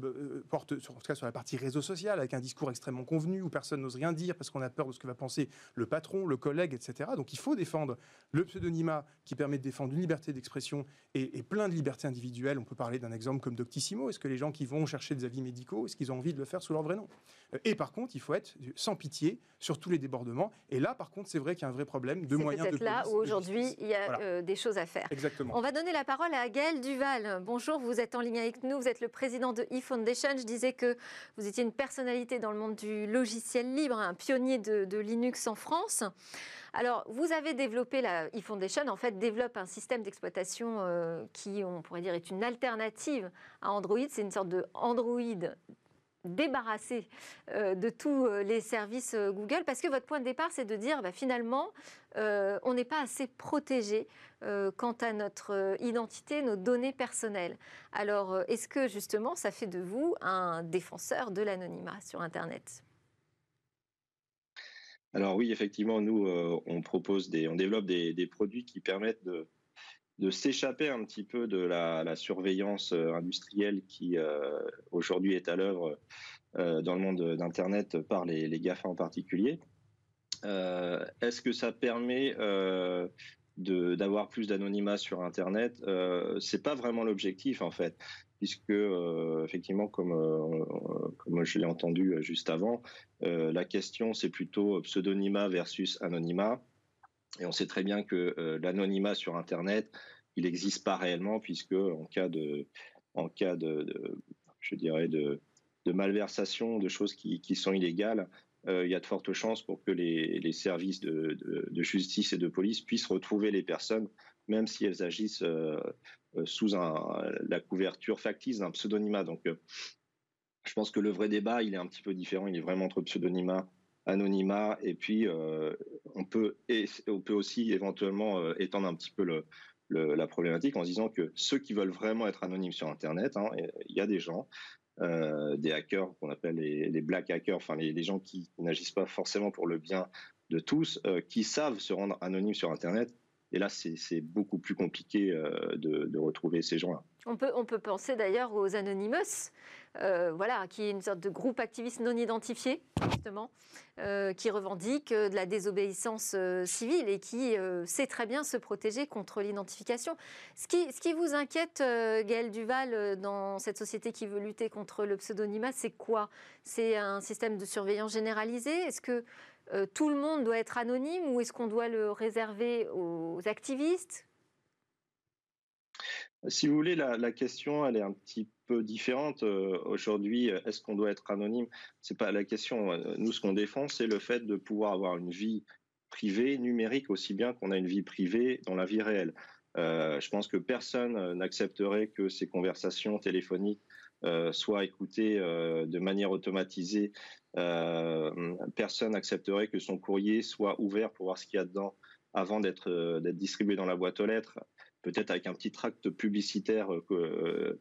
porte, sur, en tout cas sur la partie réseau social, avec un discours extrêmement convenu, où personne n'ose rien dire parce qu'on a peur de ce que va penser le patron, le collègue, etc. Donc il faut défendre le pseudonymat qui permet de défendre une liberté d'expression et, plein de libertés individuelles. On peut parler d'un exemple comme Doctissimo. Est-ce que les gens qui vont chercher des avis médicaux, ont envie de le faire sous leur vrai nom. Euh, et par contre, il faut être sans pitié sur tous les débordements. Et là, par contre, c'est vrai qu'il y a un vrai problème de moyens de C'est là où aujourd'hui il y a euh, des choses à faire. Exactement. On va donner la parole à Gaël Duval. Bonjour, vous êtes en ligne avec nous. Vous êtes le président de eFoundation. Je disais que vous étiez une personnalité dans le monde du logiciel libre, un pionnier de, Linux en France. Alors, vous avez développé la eFoundation, en fait, développe un système d'exploitation euh, qui, on pourrait dire, est une alternative à Android. C'est une sorte de Android débarrasser euh, de tous euh, les services euh, Google Parce que votre point de départ, c'est de dire bah, finalement, on n'est pas assez protégé quant à notre identité, nos données personnelles. Alors, est-ce que justement, ça fait de vous un défenseur de l'anonymat sur Internet? Alors oui, effectivement, nous, on propose des, on développe des produits qui permettent de, de s'échapper un petit peu de la, surveillance euh, industrielle qui euh, aujourd'hui est à l'œuvre euh, dans le monde d'Internet par les, GAFA en particulier. Est-ce que ça permet d'avoir plus d'anonymat sur Internet? C'est pas vraiment l'objectif en fait, puisque effectivement, comme, comme je l'ai entendu juste avant, la question c'est plutôt pseudonymat versus anonymat. Et on sait très bien que euh, l'anonymat sur Internet, il n'existe pas réellement puisque en cas de, en cas de, je dirais de, malversation, de choses qui, sont illégales, euh, il y a de fortes chances pour que les, services de, justice et de police puissent retrouver les personnes, même si elles agissent euh, sous la couverture factice d'un pseudonymat. Donc, je pense que le vrai débat, il est un petit peu différent. Il est vraiment entre pseudonymat anonymat et puis euh, on peut et on peut aussi éventuellement euh, étendre un petit peu le, la problématique en disant que ceux qui veulent vraiment être anonymes sur Internet, hein, il y a des gens, euh, des hackers qu'on appelle les, black hackers, enfin les, gens qui n'agissent pas forcément pour le bien de tous, qui savent se rendre anonymes sur Internet. Et là, c'est beaucoup plus compliqué de, de retrouver ces gens-là. On peut, on peut penser d'ailleurs aux Anonymous, euh, voilà, qui est une sorte de groupe activiste non identifié, justement, euh, qui revendique euh, de la désobéissance civile et qui sait très bien se protéger contre l'identification. Ce qui, ce qui vous inquiète, Gaël Duval, dans cette société qui veut lutter contre le pseudonymat, c'est quoi? C'est un système de surveillance généralisé Est-ce que tout le monde doit être anonyme ou est-ce qu'on doit le réserver aux activistes? Si vous voulez, la, question, elle est un petit peu différente. Euh, aujourd'hui, est-ce qu'on doit être anonyme? C'est pas la question. Euh, nous, ce qu'on défend, c'est le fait de pouvoir avoir une vie privée, numérique, aussi bien qu'on a une vie privée dans la vie réelle. Euh, je pense que personne n'accepterait que ces conversations téléphoniques soient écoutées de manière automatisée. Personne n'accepterait que son courrier soit ouvert pour voir ce qu'il y a dedans avant d'être distribué dans la boîte aux lettres peut-être avec un petit tract publicitaire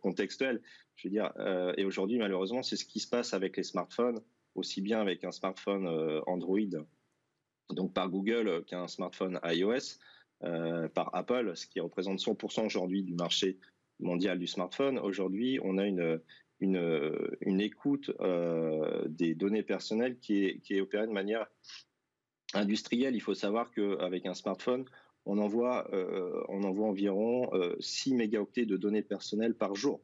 contextuel. Je veux dire, et aujourd'hui, malheureusement, c'est ce qui se passe avec les smartphones, aussi bien avec un smartphone Android, donc par Google, qu'un smartphone iOS, par Apple, ce qui représente 100% aujourd'hui du marché mondial du smartphone. Aujourd'hui, on a une, une, une écoute des données personnelles qui est, qui est opérée de manière industrielle. Il faut savoir qu'avec un smartphone, on envoie, on envoie environ 6 mégaoctets de données personnelles par jour.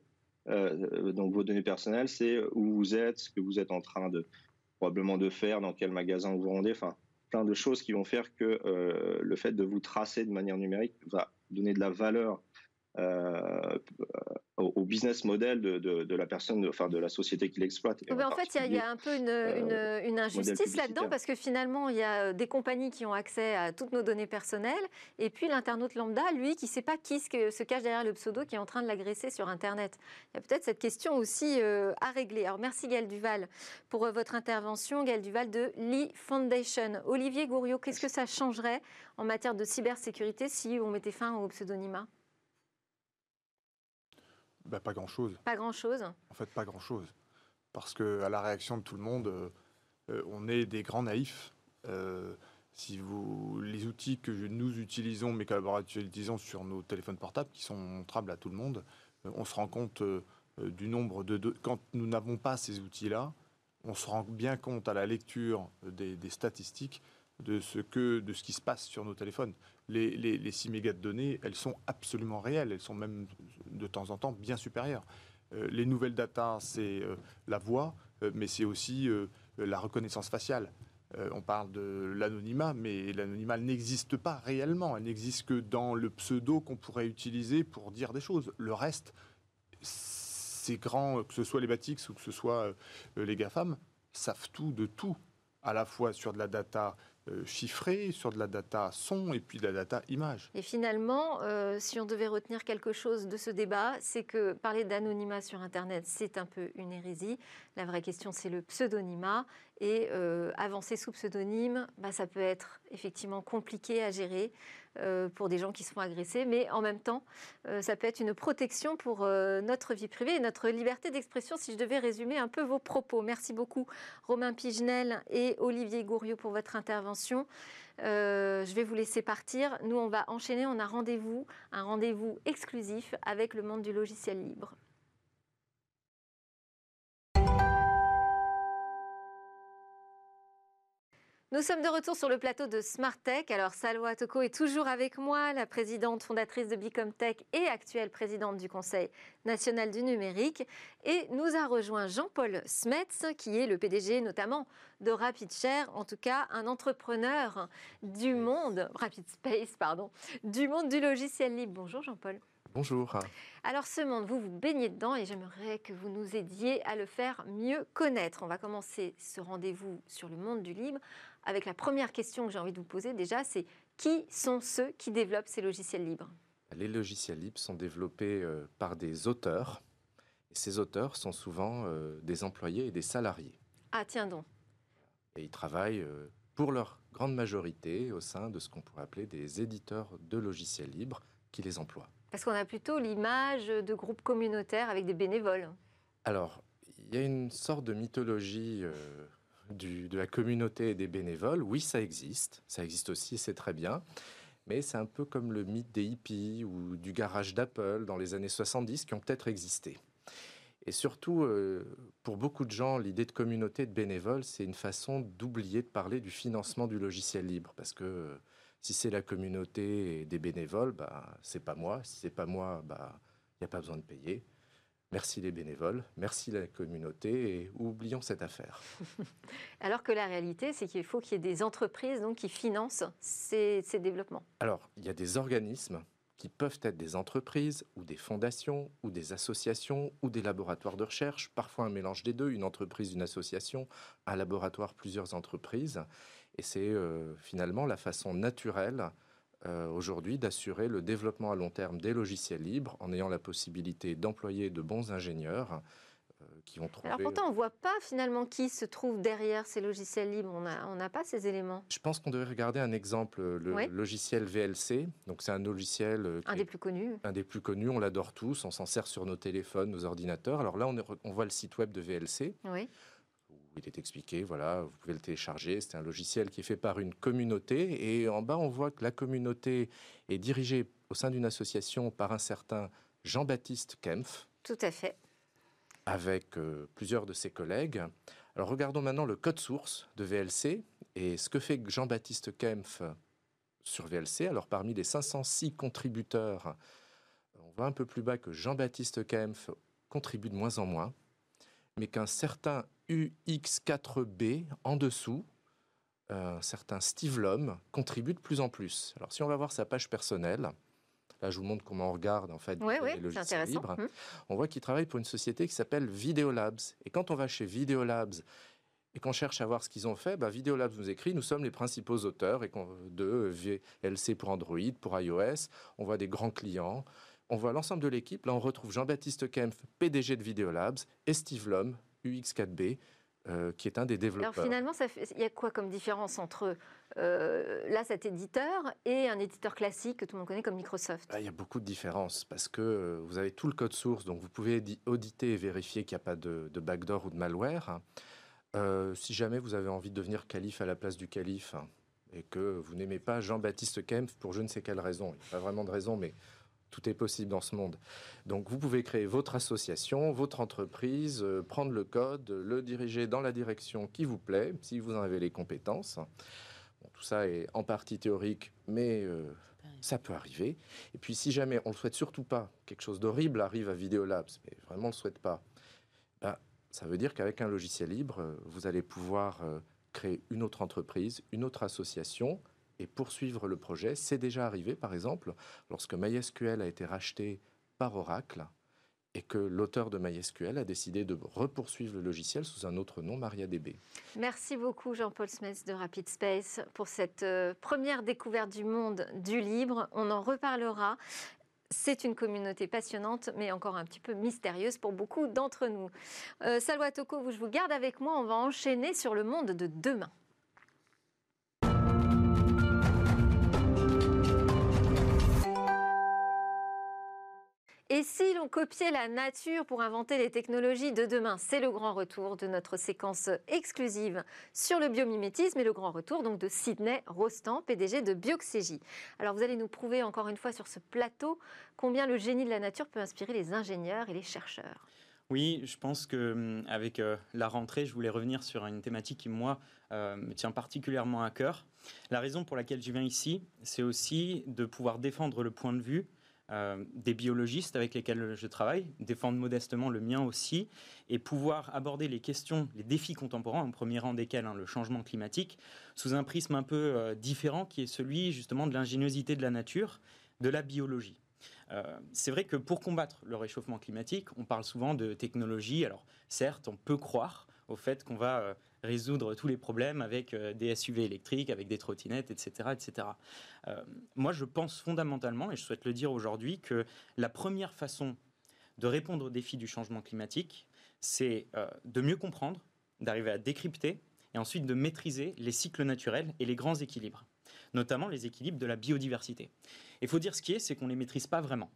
donc vos données personnelles, c'est où vous êtes, ce que vous êtes en train de probablement de faire, dans quel magasin vous rendez, enfin plein de choses qui vont faire que le fait de vous tracer de manière numérique va donner de la valeur euh, au, business model de, de, la personne, enfin de la société qui l'exploite. en, fait, il y, a un peu une, euh, une, injustice là-dedans parce que finalement, il y a euh, des compagnies qui ont accès à toutes nos données personnelles et puis l'internaute lambda, lui, qui ne sait pas qui se cache derrière le pseudo qui est en train de l'agresser sur Internet. Il y a peut-être cette question aussi à régler. Alors, merci Gaël Duval pour votre intervention. Gaël Duval de Lee Foundation. Olivier Gouriot, qu'est-ce que ça changerait en matière de cybersécurité si on mettait fin au pseudonymat? Bah, Pas grand-chose. Pas grand-chose En fait, pas grand-chose. Parce que à la réaction de tout le monde, euh, euh, on est des grands naïfs. Euh, si vous, les outils que nous utilisons, mes collaborateurs utilisons sur nos téléphones portables, qui sont montrables à tout le monde, on se rend compte du nombre de, Quand nous n'avons pas ces outils-là, on se rend bien compte à la lecture des, des, statistiques de ce, que, de ce qui se passe sur nos téléphones les, les, 6 mégas de données, elles sont absolument réelles. Elles sont même de temps en temps bien supérieures. Euh, les nouvelles datas, c'est euh, la voix, euh, mais c'est aussi la reconnaissance faciale. on parle de l'anonymat, mais l'anonymat n'existe pas réellement. Elle n'existe que dans le pseudo qu'on pourrait utiliser pour dire des choses. Le reste, ces grands, que ce soit les Batix ou que ce soit les GAFAM, savent tout de tout, à la fois sur de la data euh, chiffré, sur de la data son et puis de la data image. Et finalement, euh, si on devait retenir quelque chose de ce débat, c'est que parler d'anonymat sur Internet, c'est un peu une hérésie. La vraie question, c'est le pseudonymat. Et euh, avancer sous pseudonyme, bah, ça peut être effectivement compliqué à gérer pour des gens qui sont agressés, mais en même temps, euh, ça peut être une protection pour notre vie privée et notre liberté d'expression, si je devais résumer un peu vos propos. Merci beaucoup Romain Pigenel et Olivier Gouriot pour votre intervention. je vais vous laisser partir. Nous, on va enchaîner. On a rendez-vous, un rendez-vous exclusif avec le monde du logiciel libre. Nous sommes de retour sur le plateau de Smart Tech. Alors, Salwa Toko est toujours avec moi, la présidente fondatrice de Bicomtech et actuelle présidente du Conseil national du numérique. Et nous a rejoint Jean-Paul Smets, qui est le PDG notamment de RapidShare, en tout cas un entrepreneur du monde, Rapid Space, pardon, du monde du logiciel libre. Bonjour Jean-Paul. Bonjour. Alors ce monde, vous vous baignez dedans et j'aimerais que vous nous aidiez à le faire mieux connaître. On va commencer ce rendez-vous sur le monde du libre avec la première question que j'ai envie de vous poser déjà, c'est qui sont ceux qui développent ces logiciels libres? Les logiciels libres sont développés euh, par des auteurs. Et ces auteurs sont souvent euh, des employés et des salariés. Ah tiens donc. Et ils travaillent euh, pour leur grande majorité au sein de ce qu'on pourrait appeler des éditeurs de logiciels libres qui les emploient. Parce qu'on a plutôt l'image de groupes communautaires avec des bénévoles. Alors, il y a une sorte de mythologie de la communauté et des bénévoles, oui, ça existe. Ça existe aussi c'est très bien. Mais c'est un peu comme le mythe des hippies ou du garage d'Apple dans les années 70 qui ont peut-être existé. Et surtout, euh, pour beaucoup de gens, l'idée de communauté de bénévoles, c'est une façon d'oublier de parler du financement du logiciel libre. Parce que euh, si c'est la communauté et des bénévoles, bah, c'est pas moi. Si c'est pas moi, bah, il n'y a pas besoin de payer. Merci les bénévoles, merci la communauté et oublions cette affaire. Alors que la réalité, c'est qu'il faut qu'il y ait des entreprises donc, qui financent ces, ces développements. Alors, il y a des organismes qui peuvent être des entreprises ou des fondations ou des associations ou des laboratoires de recherche, parfois un mélange des deux, une entreprise, une association, un laboratoire, plusieurs entreprises. Et c'est euh, finalement la façon naturelle euh, aujourd'hui d'assurer le développement à long terme des logiciels libres en ayant la possibilité d'employer de bons ingénieurs euh, qui vont trouver. Alors pourtant, on ne voit pas finalement qui se trouve derrière ces logiciels libres. On n'a on pas ces éléments. Je pense qu'on devrait regarder un exemple, le Oui. logiciel VLC. Donc c'est un logiciel euh, Un est des plus connus. un des plus connus, on l'adore tous, on s'en sert sur nos téléphones, nos ordinateurs. Alors là, on, est re- on voit le site web de VLC, Oui. Où il est expliqué, voilà, vous pouvez le télécharger. C'est un logiciel qui est fait par une communauté. Et en bas, on voit que la communauté est dirigée au sein d'une association par un certain Jean-Baptiste Kempf, Tout à fait. avec euh, plusieurs de ses collègues. Alors regardons maintenant le code source de VLC et ce que fait Jean-Baptiste Kempf sur VLC. Alors parmi les 506 contributeurs, on voit un peu plus bas que Jean-Baptiste Kempf contribue de moins en moins, mais qu'un certain UX4B en dessous, un certain Steve Lhomme, contribue de plus en plus. Alors si on va voir sa page personnelle, là je vous montre comment on regarde en fait Oui, les oui, c'est logiciels intéressant. libres Hum. on voit qu'il travaille pour une société qui s'appelle Videolabs. Et quand on va chez Videolabs et qu'on cherche à voir ce qu'ils ont fait, bah, Videolabs nous écrit nous sommes les principaux auteurs et de VLC pour Android, pour iOS. On voit des grands clients. On voit l'ensemble de l'équipe. Là, on retrouve Jean-Baptiste Kempf, PDG de Videolabs, et Steve Lhomme, UX4B, euh, qui est un des Alors développeurs. finalement, ça fait- il y a quoi comme différence entre euh, là cet éditeur et un éditeur classique que tout le monde connaît comme Microsoft? Ah, Il y a beaucoup de différences parce que euh, vous avez tout le code source, donc vous pouvez auditer et vérifier qu'il n'y a pas de, de backdoor ou de malware. Si jamais vous avez envie de devenir calife à la place du calife hein, et que vous n'aimez pas Jean-Baptiste Kempf pour je ne sais quelle raison, il n'y a pas vraiment de raison, mais tout est possible dans ce monde. Donc vous pouvez créer votre association, votre entreprise, euh, prendre le code, le diriger dans la direction qui vous plaît, si vous en avez les compétences. Tout ça est en partie théorique, mais euh, ça peut arriver. Et puis si jamais on ne le souhaite surtout pas, quelque chose d'horrible arrive à Videolabs, mais vraiment on ne le souhaite pas, ben, ça veut dire qu'avec un logiciel libre, euh, vous allez pouvoir créer une autre entreprise, une autre association et poursuivre le projet. C'est déjà arrivé, par exemple, lorsque MySQL a été racheté par Oracle et que l'auteur de MySQL a décidé de repoursuivre le logiciel sous un autre nom, MariaDB. Merci beaucoup Jean-Paul Smets de Rapid Space pour cette euh, première découverte du monde du libre. On en reparlera. C'est une communauté passionnante, mais encore un petit peu mystérieuse pour beaucoup d'entre nous. Euh, Salwa Toko, je vous garde avec moi. On va enchaîner sur le monde de demain. Et si l'on copiait la nature pour inventer les technologies de demain C'est le grand retour de notre séquence exclusive sur le biomimétisme et le grand retour donc de Sidney Rostand, PDG de Bioxégie. Alors vous allez nous prouver encore une fois sur ce plateau combien le génie de la nature peut inspirer les ingénieurs et les chercheurs. Oui, je pense que hum, avec euh, la rentrée, je voulais revenir sur une thématique qui moi euh, me tient particulièrement à cœur. La raison pour laquelle je viens ici, c'est aussi de pouvoir défendre le point de vue euh, des biologistes avec lesquels je travaille, défendre modestement le mien aussi, et pouvoir aborder les questions, les défis contemporains, en premier rang desquels hein, le changement climatique, sous un prisme un peu euh, différent qui est celui justement de l'ingéniosité de la nature, de la biologie. Euh, c'est vrai que pour combattre le réchauffement climatique, on parle souvent de technologie. Alors certes, on peut croire au fait qu'on va euh, résoudre tous les problèmes avec euh, des SUV électriques, avec des trottinettes, etc. etc. Euh, moi, je pense fondamentalement, et je souhaite le dire aujourd'hui, que la première façon de répondre aux défis du changement climatique, c'est de mieux comprendre, d'arriver à décrypter, et ensuite de maîtriser les cycles naturels et les grands équilibres, notamment les équilibres de la biodiversité. Il faut dire ce qui est, c'est qu'on ne les maîtrise pas vraiment.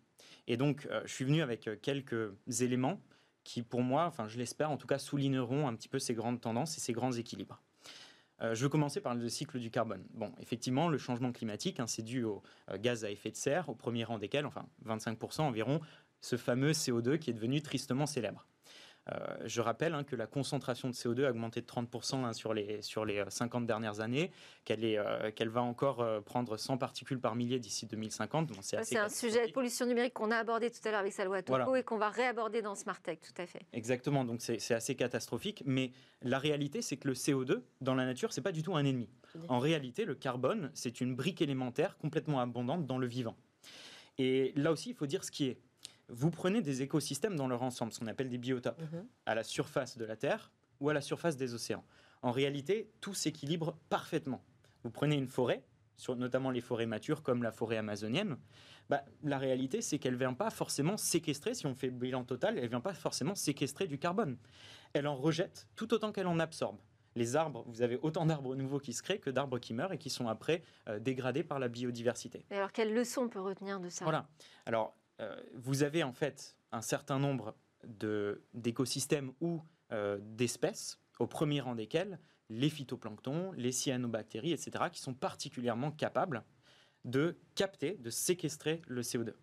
Et donc, je suis venu avec quelques éléments qui, pour moi, enfin, je l'espère, en tout cas, souligneront un petit peu ces grandes tendances et ces grands équilibres. Euh, je veux commencer par le cycle du carbone. Bon, effectivement, le changement climatique, hein, c'est dû aux euh, gaz à effet de serre, au premier rang desquels, enfin 25% environ, ce fameux CO2 qui est devenu tristement célèbre. Euh, je rappelle hein, que la concentration de CO2 a augmenté de 30% hein, sur, les, sur les euh, 50 dernières années, qu'elle euh, va encore euh, prendre 100 particules par millier d'ici 2050. Bon, c'est un sujet de pollution numérique qu'on a abordé tout à l'heure avec Salwa Toko Voilà. et qu'on va réaborder dans Smart Tech, tout à fait. Exactement, donc c'est c'est assez catastrophique. Mais la réalité, c'est que le CO2, dans la nature, c'est pas du tout un ennemi. En réalité, le carbone, c'est une brique élémentaire complètement abondante dans le vivant. Et là aussi, il faut dire ce qui est. Vous prenez des écosystèmes dans leur ensemble, ce qu'on appelle des biotopes, Mhm. à la surface de la Terre ou à la surface des océans. En réalité, tout s'équilibre parfaitement. Vous prenez une forêt, sur notamment les forêts matures comme la forêt amazonienne, bah, la réalité c'est qu'elle ne vient pas forcément séquestrer, si on fait le bilan total, elle ne vient pas forcément séquestrer du carbone. Elle en rejette tout autant qu'elle en absorbe. Les arbres, vous avez autant d'arbres nouveaux qui se créent que d'arbres qui meurent et qui sont après euh, dégradés par la biodiversité. alors quelle leçon on peut retenir de ça? Voilà. Alors vous avez en fait un certain nombre d'écosystèmes ou euh, d'espèces, au premier rang desquels les phytoplanctons, les cyanobactéries, etc., qui sont particulièrement capables de capter, de séquestrer le CO2.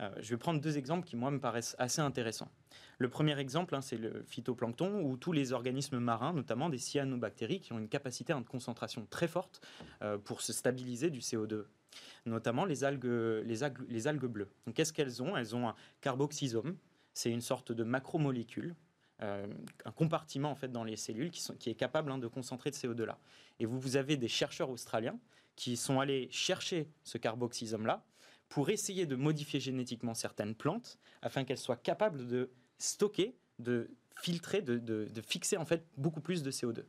Euh, je vais prendre deux exemples qui, moi, me paraissent assez intéressants. Le premier exemple, hein, c'est le phytoplancton, où tous les organismes marins, notamment des cyanobactéries, qui ont une capacité de concentration très forte pour se stabiliser du CO2 notamment les algues, les algues, les algues bleues. Qu'est-ce qu'elles ont? Elles ont un carboxysome, c'est une sorte de macromolécule, euh, un compartiment en fait dans les cellules qui, sont, qui est capable hein, de concentrer de CO2-là. Et vous, vous avez des chercheurs australiens qui sont allés chercher ce carboxysome-là pour essayer de modifier génétiquement certaines plantes afin qu'elles soient capables de stocker, de filtrer, de, de fixer en fait beaucoup plus de CO2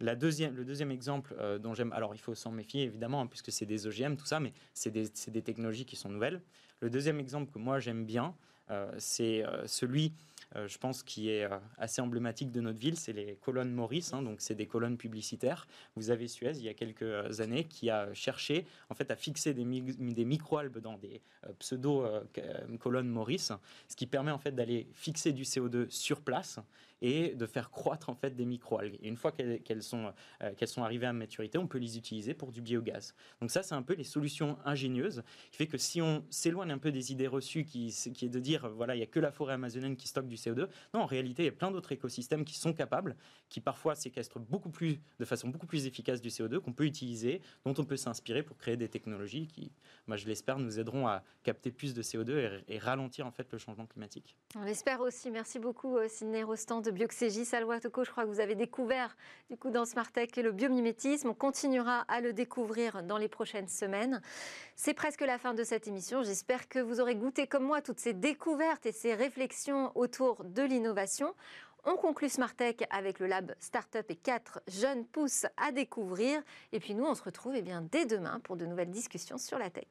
le deuxième exemple euh, dont j'aime, alors il faut s'en méfier évidemment, hein, puisque c'est des OGM, tout ça, mais c'est des, technologies qui sont nouvelles. Le deuxième exemple que moi j'aime bien, euh, c'est euh, celui je pense, qui est assez emblématique de notre ville, c'est les colonnes Maurice. Hein, donc, c'est des colonnes publicitaires. Vous avez Suez, il y a quelques années, qui a cherché en fait à fixer des, des microalgues dans des pseudo-colonnes Maurice, ce qui permet en fait d'aller fixer du CO2 sur place et de faire croître en fait des microalgues. Et une fois qu'elles sont, qu'elles sont arrivées à maturité, on peut les utiliser pour du biogaz. Donc ça, c'est un peu les solutions ingénieuses qui fait que si on s'éloigne un peu des idées reçues qui, qui est de dire voilà, il n'y a que la forêt amazonienne qui stocke du CO2. Non, en réalité, il y a plein d'autres écosystèmes qui sont capables, qui parfois séquestrent beaucoup plus, de façon beaucoup plus efficace du CO2, qu'on peut utiliser, dont on peut s'inspirer pour créer des technologies qui, moi je l'espère, nous aideront à capter plus de CO2 et, ralentir en fait le changement climatique. On l'espère aussi. Merci beaucoup, euh, Sidney Rostand de Bioxégie. Salwa Toko, je crois que vous avez découvert du coup dans Smartech le biomimétisme. On continuera à le découvrir dans les prochaines semaines. C'est presque la fin de cette émission. J'espère que vous aurez goûté comme moi toutes ces découvertes et ces réflexions autour de l'innovation. On conclut Smartech avec le lab Startup et quatre jeunes pousses à découvrir. Et puis nous, on se retrouve eh bien, dès demain pour de nouvelles discussions sur la tech.